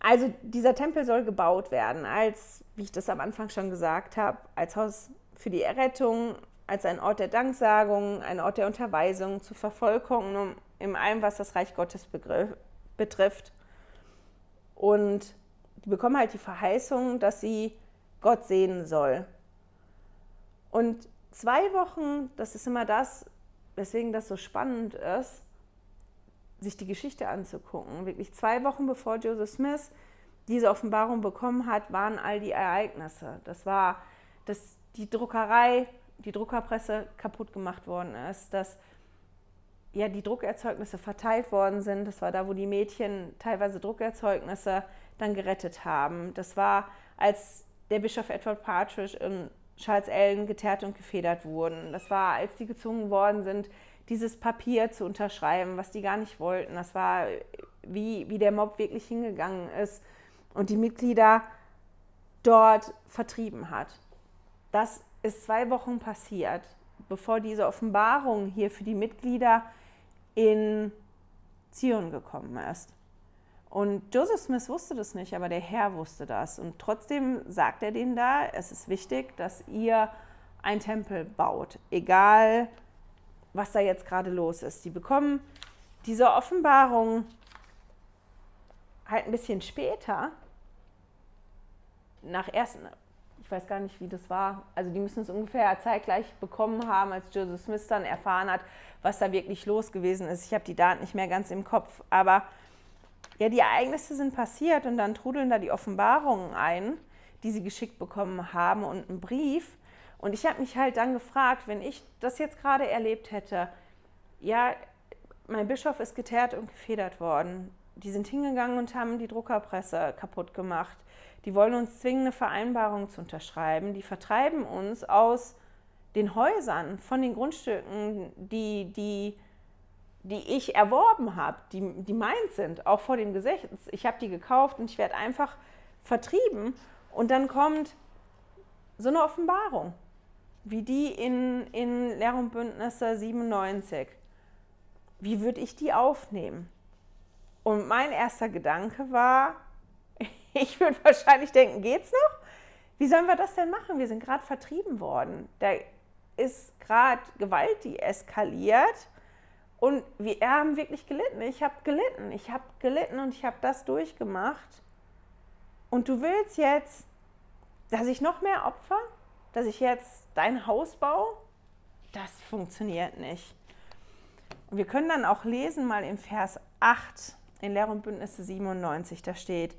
Also dieser Tempel soll gebaut werden, als, wie ich das am Anfang schon gesagt habe, als Haus für die Errettung, als ein Ort der Danksagung, ein Ort der Unterweisung, zur Vervollkommnung in allem, was das Reich Gottes begriff, betrifft. Und die bekommen halt die Verheißung, dass sie Gott sehen soll. Und zwei Wochen, das ist immer das, weswegen das so spannend ist, sich die Geschichte anzugucken. Wirklich zwei Wochen bevor Joseph Smith diese Offenbarung bekommen hat, waren all die Ereignisse. Das war, dass die Druckerei, die Druckerpresse kaputt gemacht worden ist, dass ja, die Druckerzeugnisse verteilt worden sind. Das war da, wo die Mädchen teilweise Druckerzeugnisse dann gerettet haben. Das war, als der Bischof Edward Partridge und Charles Allen geteert und gefedert wurden. Das war, als die gezwungen worden sind, dieses Papier zu unterschreiben, was die gar nicht wollten. Das war, wie, wie der Mob wirklich hingegangen ist und die Mitglieder dort vertrieben hat. Das ist zwei Wochen passiert, bevor diese Offenbarung hier für die Mitglieder in Zion gekommen ist. Und Joseph Smith wusste das nicht, aber der Herr wusste das. Und trotzdem sagt er denen da, es ist wichtig, dass ihr einen Tempel baut, egal was da jetzt gerade los ist. Die bekommen diese Offenbarung halt ein bisschen später, nach ersten, ich weiß gar nicht, wie das war. Also die müssen es ungefähr zeitgleich bekommen haben, als Joseph Smith dann erfahren hat, was da wirklich los gewesen ist. Ich habe die Daten nicht mehr ganz im Kopf, aber ja, die Ereignisse sind passiert und dann trudeln da die Offenbarungen ein, die sie geschickt bekommen haben und einen Brief. Und ich habe mich halt dann gefragt, wenn ich das jetzt gerade erlebt hätte, ja, mein Bischof ist geteert und gefedert worden. Die sind hingegangen und haben die Druckerpresse kaputt gemacht. Die wollen uns zwingen, eine Vereinbarung zu unterschreiben. Die vertreiben uns aus den Häusern, von den Grundstücken, die, die, die ich erworben habe, die, die meins sind, auch vor dem Gesetz. Ich habe die gekauft und ich werde einfach vertrieben. Und dann kommt so eine Offenbarung wie die in, in Lehr und Bündnisse 97. Wie würde ich die aufnehmen? Und mein erster Gedanke war, ich würde wahrscheinlich denken, geht's noch? Wie sollen wir das denn machen? Wir sind gerade vertrieben worden. Da ist gerade Gewalt, die eskaliert. Und wir haben wirklich gelitten. Ich habe gelitten. Ich habe gelitten und ich habe das durchgemacht. Und du willst jetzt, dass ich noch mehr opfer? Dass ich jetzt dein Haus baue, das funktioniert nicht. Und wir können dann auch lesen, mal im Vers 8 in Lehr und Bündnisse 97, da steht,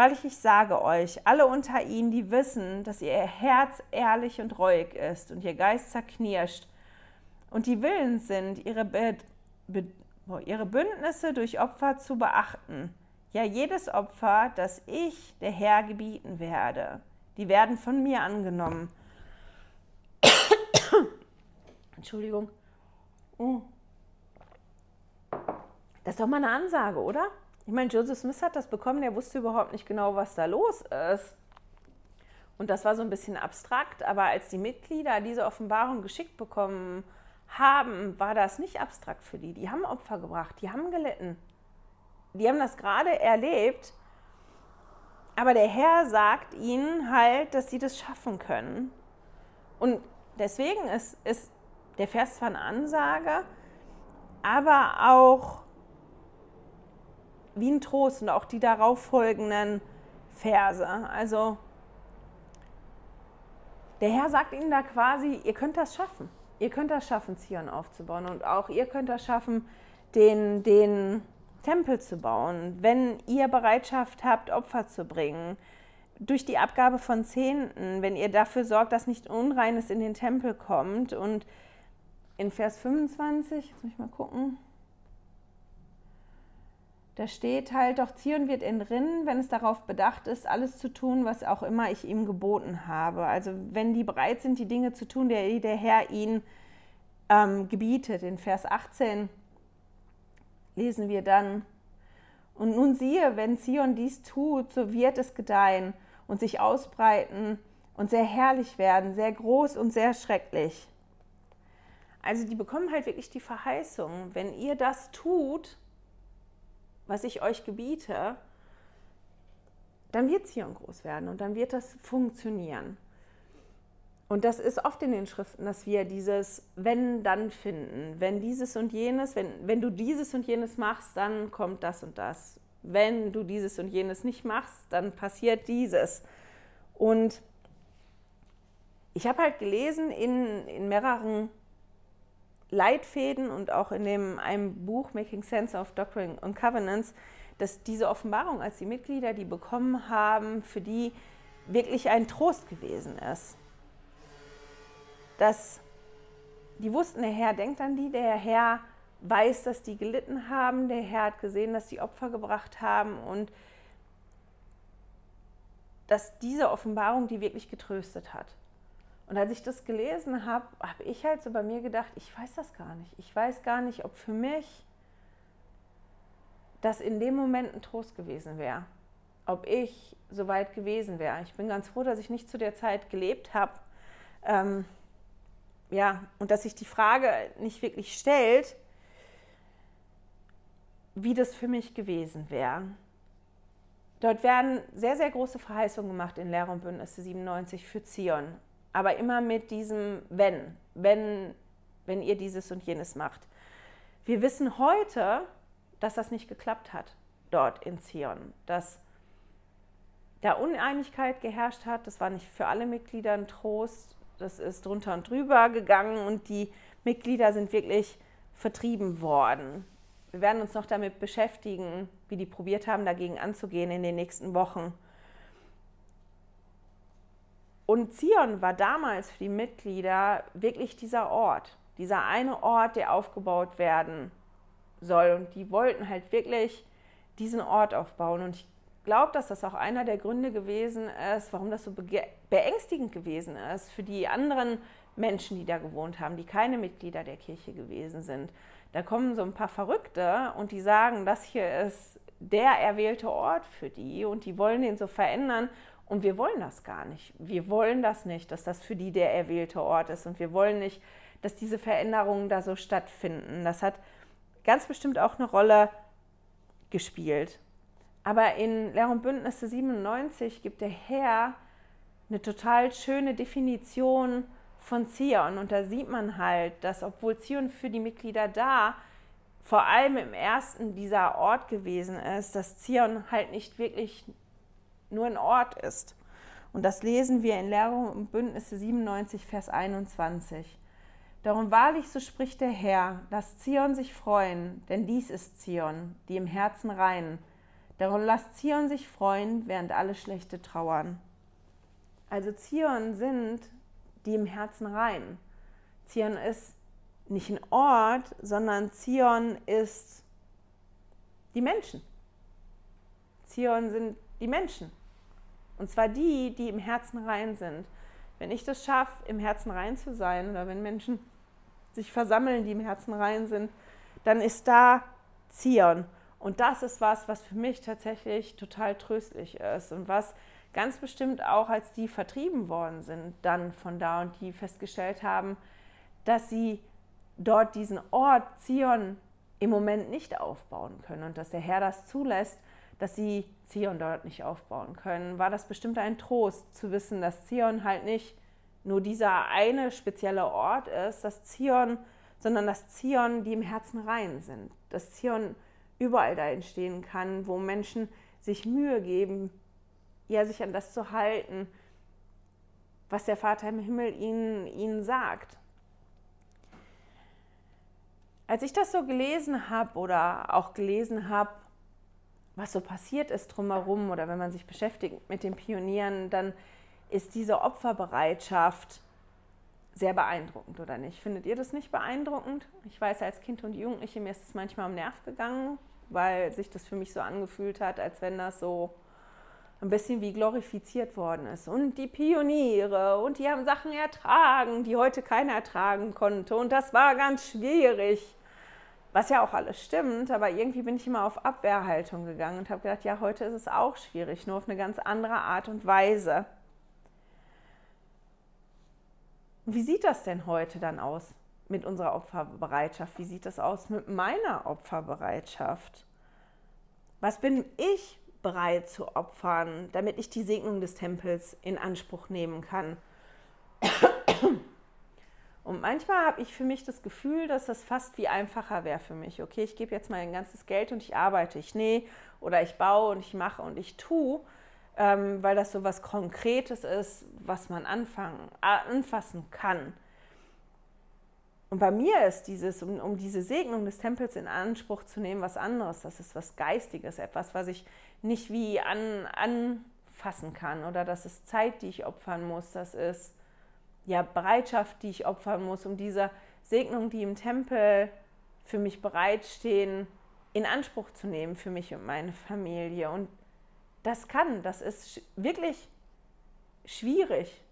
weil ich, sage euch, alle unter ihnen, die wissen, dass ihr Herz ehrlich und reuig ist und ihr Geist zerknirscht und die willens sind, ihre, Be Be ihre Bündnisse durch Opfer zu beachten, ja jedes Opfer, das ich, der Herr, gebieten werde, die werden von mir angenommen Entschuldigung. Oh. Das ist doch mal eine Ansage, oder? Ich meine, Joseph Smith hat das bekommen, der wusste überhaupt nicht genau, was da los ist. Und das war so ein bisschen abstrakt, aber als die Mitglieder diese Offenbarung geschickt bekommen haben, war das nicht abstrakt für die. Die haben Opfer gebracht, die haben gelitten. Die haben das gerade erlebt, aber der Herr sagt ihnen halt, dass sie das schaffen können. Und deswegen ist, ist der Vers zwar eine Ansage, aber auch wie ein Trost und auch die darauf folgenden Verse. Also der Herr sagt ihnen da quasi, ihr könnt das schaffen. Ihr könnt das schaffen, Zion aufzubauen. Und auch ihr könnt das schaffen, den, den Tempel zu bauen. Wenn ihr Bereitschaft habt, Opfer zu bringen, durch die Abgabe von Zehnten, wenn ihr dafür sorgt, dass nicht Unreines in den Tempel kommt. Und in Vers 25, jetzt muss ich mal gucken, da steht halt, doch Zion wird entrinnen, wenn es darauf bedacht ist, alles zu tun, was auch immer ich ihm geboten habe. Also wenn die bereit sind, die Dinge zu tun, die der Herr ihnen ähm, gebietet. In Vers 18 lesen wir dann, und nun siehe, wenn Zion dies tut, so wird es gedeihen und sich ausbreiten und sehr herrlich werden, sehr groß und sehr schrecklich. Also die bekommen halt wirklich die Verheißung, wenn ihr das tut, was ich euch gebiete, dann wird Zion groß werden und dann wird das funktionieren. Und das ist oft in den Schriften, dass wir dieses wenn dann finden. Wenn dieses und jenes, wenn, wenn du dieses und jenes machst, dann kommt das und das. Wenn du dieses und jenes nicht machst, dann passiert dieses. Und ich habe halt gelesen in, in mehreren Leitfäden und auch in dem, einem Buch Making Sense of Doctrine and Covenants, dass diese Offenbarung als die Mitglieder, die bekommen haben, für die wirklich ein Trost gewesen ist. Dass die wussten, der Herr denkt an die, der Herr weiß, dass die gelitten haben, der Herr hat gesehen, dass die Opfer gebracht haben und dass diese Offenbarung die wirklich getröstet hat. Und als ich das gelesen habe, habe ich halt so bei mir gedacht, ich weiß das gar nicht. Ich weiß gar nicht, ob für mich das in dem Moment ein Trost gewesen wäre. Ob ich so weit gewesen wäre. Ich bin ganz froh, dass ich nicht zu der Zeit gelebt habe. Ähm, ja, und dass sich die Frage nicht wirklich stellt, wie das für mich gewesen wäre. Dort werden sehr, sehr große Verheißungen gemacht in Lehre und Bündnisse 97 für Zion aber immer mit diesem wenn, wenn, wenn ihr dieses und jenes macht. Wir wissen heute, dass das nicht geklappt hat dort in Zion, dass da Uneinigkeit geherrscht hat. Das war nicht für alle Mitglieder ein Trost. Das ist drunter und drüber gegangen und die Mitglieder sind wirklich vertrieben worden. Wir werden uns noch damit beschäftigen, wie die probiert haben, dagegen anzugehen in den nächsten Wochen. Und Zion war damals für die Mitglieder wirklich dieser Ort, dieser eine Ort, der aufgebaut werden soll. Und die wollten halt wirklich diesen Ort aufbauen. Und ich glaube, dass das auch einer der Gründe gewesen ist, warum das so beängstigend gewesen ist für die anderen Menschen, die da gewohnt haben, die keine Mitglieder der Kirche gewesen sind. Da kommen so ein paar Verrückte und die sagen, das hier ist der erwählte Ort für die und die wollen den so verändern und wir wollen das gar nicht. Wir wollen das nicht, dass das für die der erwählte Ort ist. Und wir wollen nicht, dass diese Veränderungen da so stattfinden. Das hat ganz bestimmt auch eine Rolle gespielt. Aber in Lehr und Bündnisse 97 gibt der Herr eine total schöne Definition von Zion. Und da sieht man halt, dass obwohl Zion für die Mitglieder da vor allem im ersten dieser Ort gewesen ist, dass Zion halt nicht wirklich nur ein Ort ist. Und das lesen wir in Lehrung und Bündnisse 97, Vers 21. Darum wahrlich, so spricht der Herr, lass Zion sich freuen, denn dies ist Zion, die im Herzen rein. Darum lasst Zion sich freuen, während alle Schlechte trauern. Also Zion sind die im Herzen rein. Zion ist nicht ein Ort, sondern Zion ist die Menschen. Zion sind die Menschen. Und zwar die, die im Herzen rein sind. Wenn ich das schaffe, im Herzen rein zu sein, oder wenn Menschen sich versammeln, die im Herzen rein sind, dann ist da Zion. Und das ist was, was für mich tatsächlich total tröstlich ist und was ganz bestimmt auch, als die vertrieben worden sind, dann von da und die festgestellt haben, dass sie dort diesen Ort Zion im Moment nicht aufbauen können und dass der Herr das zulässt, dass sie Zion dort nicht aufbauen können, war das bestimmt ein Trost zu wissen, dass Zion halt nicht nur dieser eine spezielle Ort ist, dass Zion, sondern dass Zion die im Herzen rein sind, dass Zion überall da entstehen kann, wo Menschen sich Mühe geben, ja, sich an das zu halten, was der Vater im Himmel ihnen, ihnen sagt. Als ich das so gelesen habe oder auch gelesen habe, was so passiert ist drumherum oder wenn man sich beschäftigt mit den Pionieren, dann ist diese Opferbereitschaft sehr beeindruckend, oder nicht? Findet ihr das nicht beeindruckend? Ich weiß, als Kind und Jugendliche, mir ist es manchmal am Nerv gegangen, weil sich das für mich so angefühlt hat, als wenn das so ein bisschen wie glorifiziert worden ist. Und die Pioniere und die haben Sachen ertragen, die heute keiner ertragen konnte. Und das war ganz schwierig. Was ja auch alles stimmt, aber irgendwie bin ich immer auf Abwehrhaltung gegangen und habe gedacht, ja, heute ist es auch schwierig, nur auf eine ganz andere Art und Weise. Wie sieht das denn heute dann aus mit unserer Opferbereitschaft? Wie sieht das aus mit meiner Opferbereitschaft? Was bin ich bereit zu opfern, damit ich die Segnung des Tempels in Anspruch nehmen kann. Und manchmal habe ich für mich das Gefühl, dass das fast wie einfacher wäre für mich. Okay, ich gebe jetzt mein ganzes Geld und ich arbeite, ich nähe oder ich baue und ich mache und ich tue, ähm, weil das so was Konkretes ist, was man anfangen, anfassen kann. Und bei mir ist dieses, um, um, diese Segnung des Tempels in Anspruch zu nehmen, was anderes. Das ist was Geistiges, etwas, was ich nicht wie an, anfassen kann. Oder das ist Zeit, die ich opfern muss. Das ist ja Bereitschaft, die ich opfern muss, um diese Segnung, die im Tempel für mich bereitstehen, in Anspruch zu nehmen für mich und meine Familie. Und das kann, das ist wirklich schwierig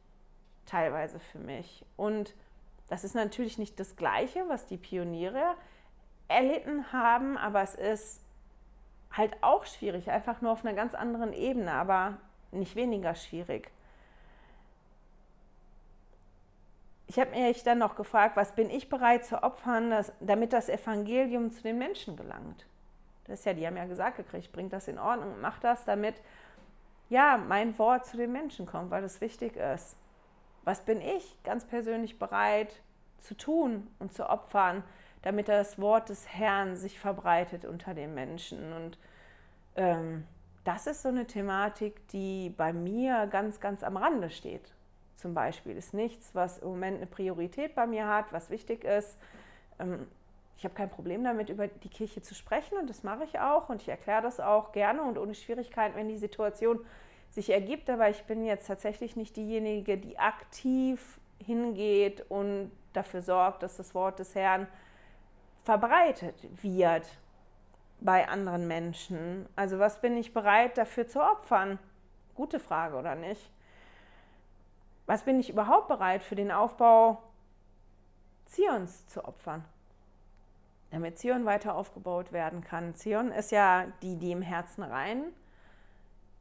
teilweise für mich. Und das ist natürlich nicht das Gleiche, was die Pioniere erlitten haben, aber es ist halt auch schwierig, einfach nur auf einer ganz anderen Ebene, aber nicht weniger schwierig. Ich habe mich dann noch gefragt, was bin ich bereit zu opfern, dass, damit das Evangelium zu den Menschen gelangt? Das ist ja, die haben ja gesagt gekriegt, bringt das in Ordnung, macht das, damit ja mein Wort zu den Menschen kommt, weil das wichtig ist was bin ich ganz persönlich bereit zu tun und zu opfern, damit das Wort des Herrn sich verbreitet unter den Menschen. Und ähm, das ist so eine Thematik, die bei mir ganz, ganz am Rande steht. Zum Beispiel ist nichts, was im Moment eine Priorität bei mir hat, was wichtig ist. Ähm, ich habe kein Problem damit, über die Kirche zu sprechen und das mache ich auch und ich erkläre das auch gerne und ohne Schwierigkeiten, wenn die Situation sich ergibt, aber ich bin jetzt tatsächlich nicht diejenige, die aktiv hingeht und dafür sorgt, dass das Wort des Herrn verbreitet wird bei anderen Menschen. Also was bin ich bereit dafür zu opfern? Gute Frage, oder nicht? Was bin ich überhaupt bereit für den Aufbau Zions zu opfern? Damit Zion weiter aufgebaut werden kann. Zion ist ja die, die im Herzen rein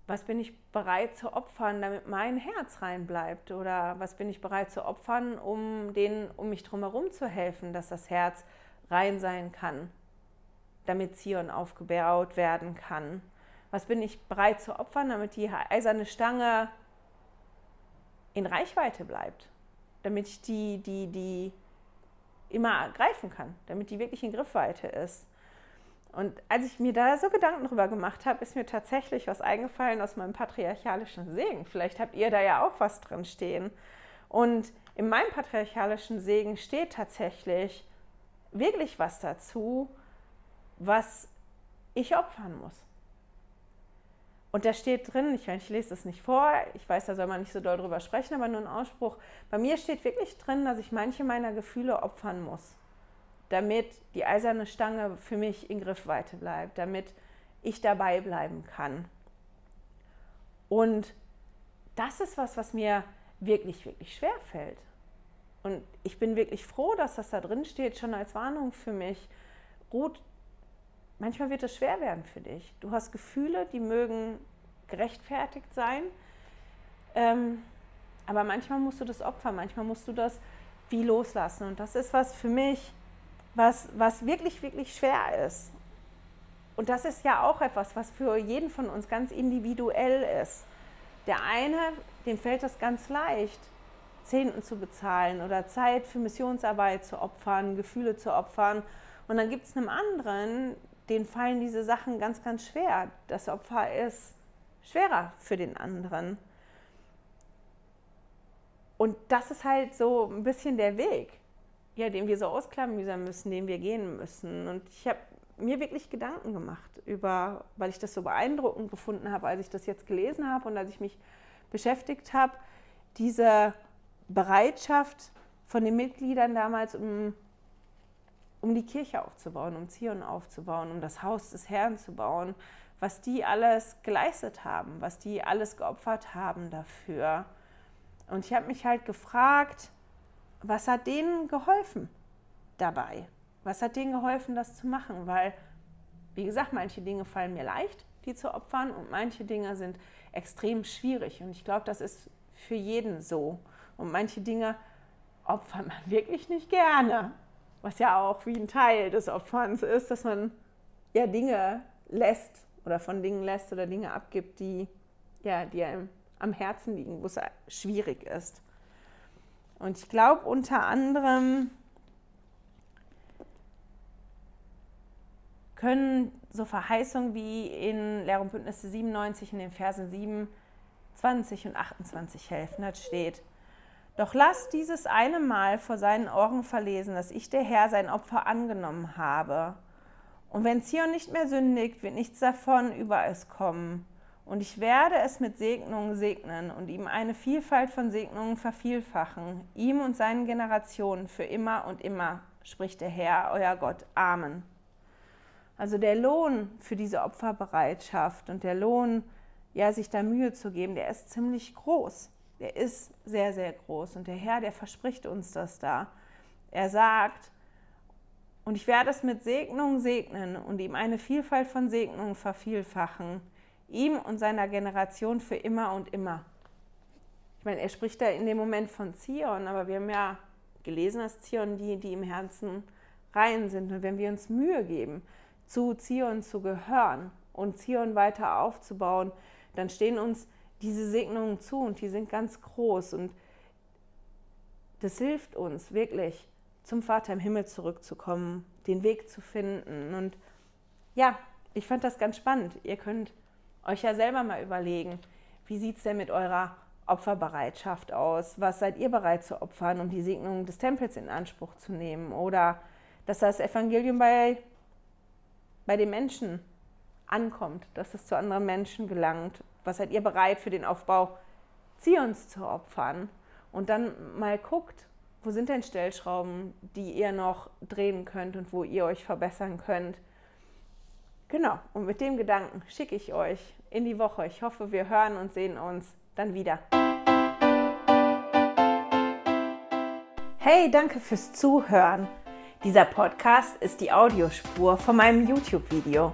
was bin ich bereit zu opfern, damit mein Herz rein bleibt? Oder was bin ich bereit zu opfern, um denen um mich drumherum zu helfen, dass das Herz rein sein kann, damit Zion aufgebaut werden kann? Was bin ich bereit zu opfern, damit die eiserne Stange in Reichweite bleibt? Damit ich die, die, die immer greifen kann, damit die wirklich in Griffweite ist? Und als ich mir da so Gedanken drüber gemacht habe, ist mir tatsächlich was eingefallen aus meinem patriarchalischen Segen. Vielleicht habt ihr da ja auch was drin stehen. Und in meinem patriarchalischen Segen steht tatsächlich wirklich was dazu, was ich opfern muss. Und da steht drin, ich, ich lese das nicht vor, ich weiß, da soll man nicht so doll drüber sprechen, aber nur ein Ausspruch. Bei mir steht wirklich drin, dass ich manche meiner Gefühle opfern muss damit die eiserne Stange für mich in Griffweite bleibt, damit ich dabei bleiben kann. Und das ist was, was mir wirklich, wirklich schwer fällt. Und ich bin wirklich froh, dass das da drin steht, schon als Warnung für mich. Ruht manchmal wird es schwer werden für dich. Du hast Gefühle, die mögen gerechtfertigt sein. Ähm, aber manchmal musst du das opfern, manchmal musst du das wie loslassen. Und das ist was für mich, was, was wirklich, wirklich schwer ist. Und das ist ja auch etwas, was für jeden von uns ganz individuell ist. Der eine, dem fällt das ganz leicht, Zehnten zu bezahlen oder Zeit für Missionsarbeit zu opfern, Gefühle zu opfern. Und dann gibt es einem anderen, den fallen diese Sachen ganz, ganz schwer. Das Opfer ist schwerer für den anderen. Und das ist halt so ein bisschen der Weg, ja, den wir so ausklamüsern müssen, den wir gehen müssen. Und ich habe mir wirklich Gedanken gemacht über, weil ich das so beeindruckend gefunden habe, als ich das jetzt gelesen habe und als ich mich beschäftigt habe, diese Bereitschaft von den Mitgliedern damals, um, um die Kirche aufzubauen, um Zion aufzubauen, um das Haus des Herrn zu bauen, was die alles geleistet haben, was die alles geopfert haben dafür. Und ich habe mich halt gefragt, was hat denen geholfen dabei? Was hat denen geholfen, das zu machen? Weil, wie gesagt, manche Dinge fallen mir leicht, die zu opfern, und manche Dinge sind extrem schwierig. Und ich glaube, das ist für jeden so. Und manche Dinge opfert man wirklich nicht gerne. Was ja auch wie ein Teil des Opferns ist, dass man ja Dinge lässt oder von Dingen lässt oder Dinge abgibt, die, ja, die einem am Herzen liegen, wo es schwierig ist. Und ich glaube unter anderem können so Verheißungen wie in Lehr und Bündnisse 97 in den Versen 7, 20 und 28 helfen. Das steht, doch lass dieses eine Mal vor seinen Ohren verlesen, dass ich der Herr sein Opfer angenommen habe. Und wenn Zion nicht mehr sündigt, wird nichts davon über es kommen. Und ich werde es mit Segnungen segnen und ihm eine Vielfalt von Segnungen vervielfachen, ihm und seinen Generationen für immer und immer, spricht der Herr, euer Gott. Amen. Also der Lohn für diese Opferbereitschaft und der Lohn, ja, sich da Mühe zu geben, der ist ziemlich groß. Der ist sehr, sehr groß. Und der Herr, der verspricht uns das da. Er sagt, und ich werde es mit Segnungen segnen und ihm eine Vielfalt von Segnungen vervielfachen ihm und seiner Generation für immer und immer. Ich meine, er spricht da in dem Moment von Zion, aber wir haben ja gelesen, dass Zion die, die im Herzen rein sind. Und wenn wir uns Mühe geben, zu Zion zu gehören und Zion weiter aufzubauen, dann stehen uns diese Segnungen zu und die sind ganz groß. Und das hilft uns wirklich, zum Vater im Himmel zurückzukommen, den Weg zu finden. Und ja, ich fand das ganz spannend. Ihr könnt euch ja selber mal überlegen, wie sieht es denn mit eurer Opferbereitschaft aus? Was seid ihr bereit zu opfern, um die Segnung des Tempels in Anspruch zu nehmen? Oder dass das Evangelium bei, bei den Menschen ankommt, dass es zu anderen Menschen gelangt. Was seid ihr bereit für den Aufbau Zions zu opfern? Und dann mal guckt, wo sind denn Stellschrauben, die ihr noch drehen könnt und wo ihr euch verbessern könnt. Genau, und mit dem Gedanken schicke ich euch in die Woche. Ich hoffe, wir hören und sehen uns dann wieder. Hey, danke fürs Zuhören. Dieser Podcast ist die Audiospur von meinem YouTube-Video.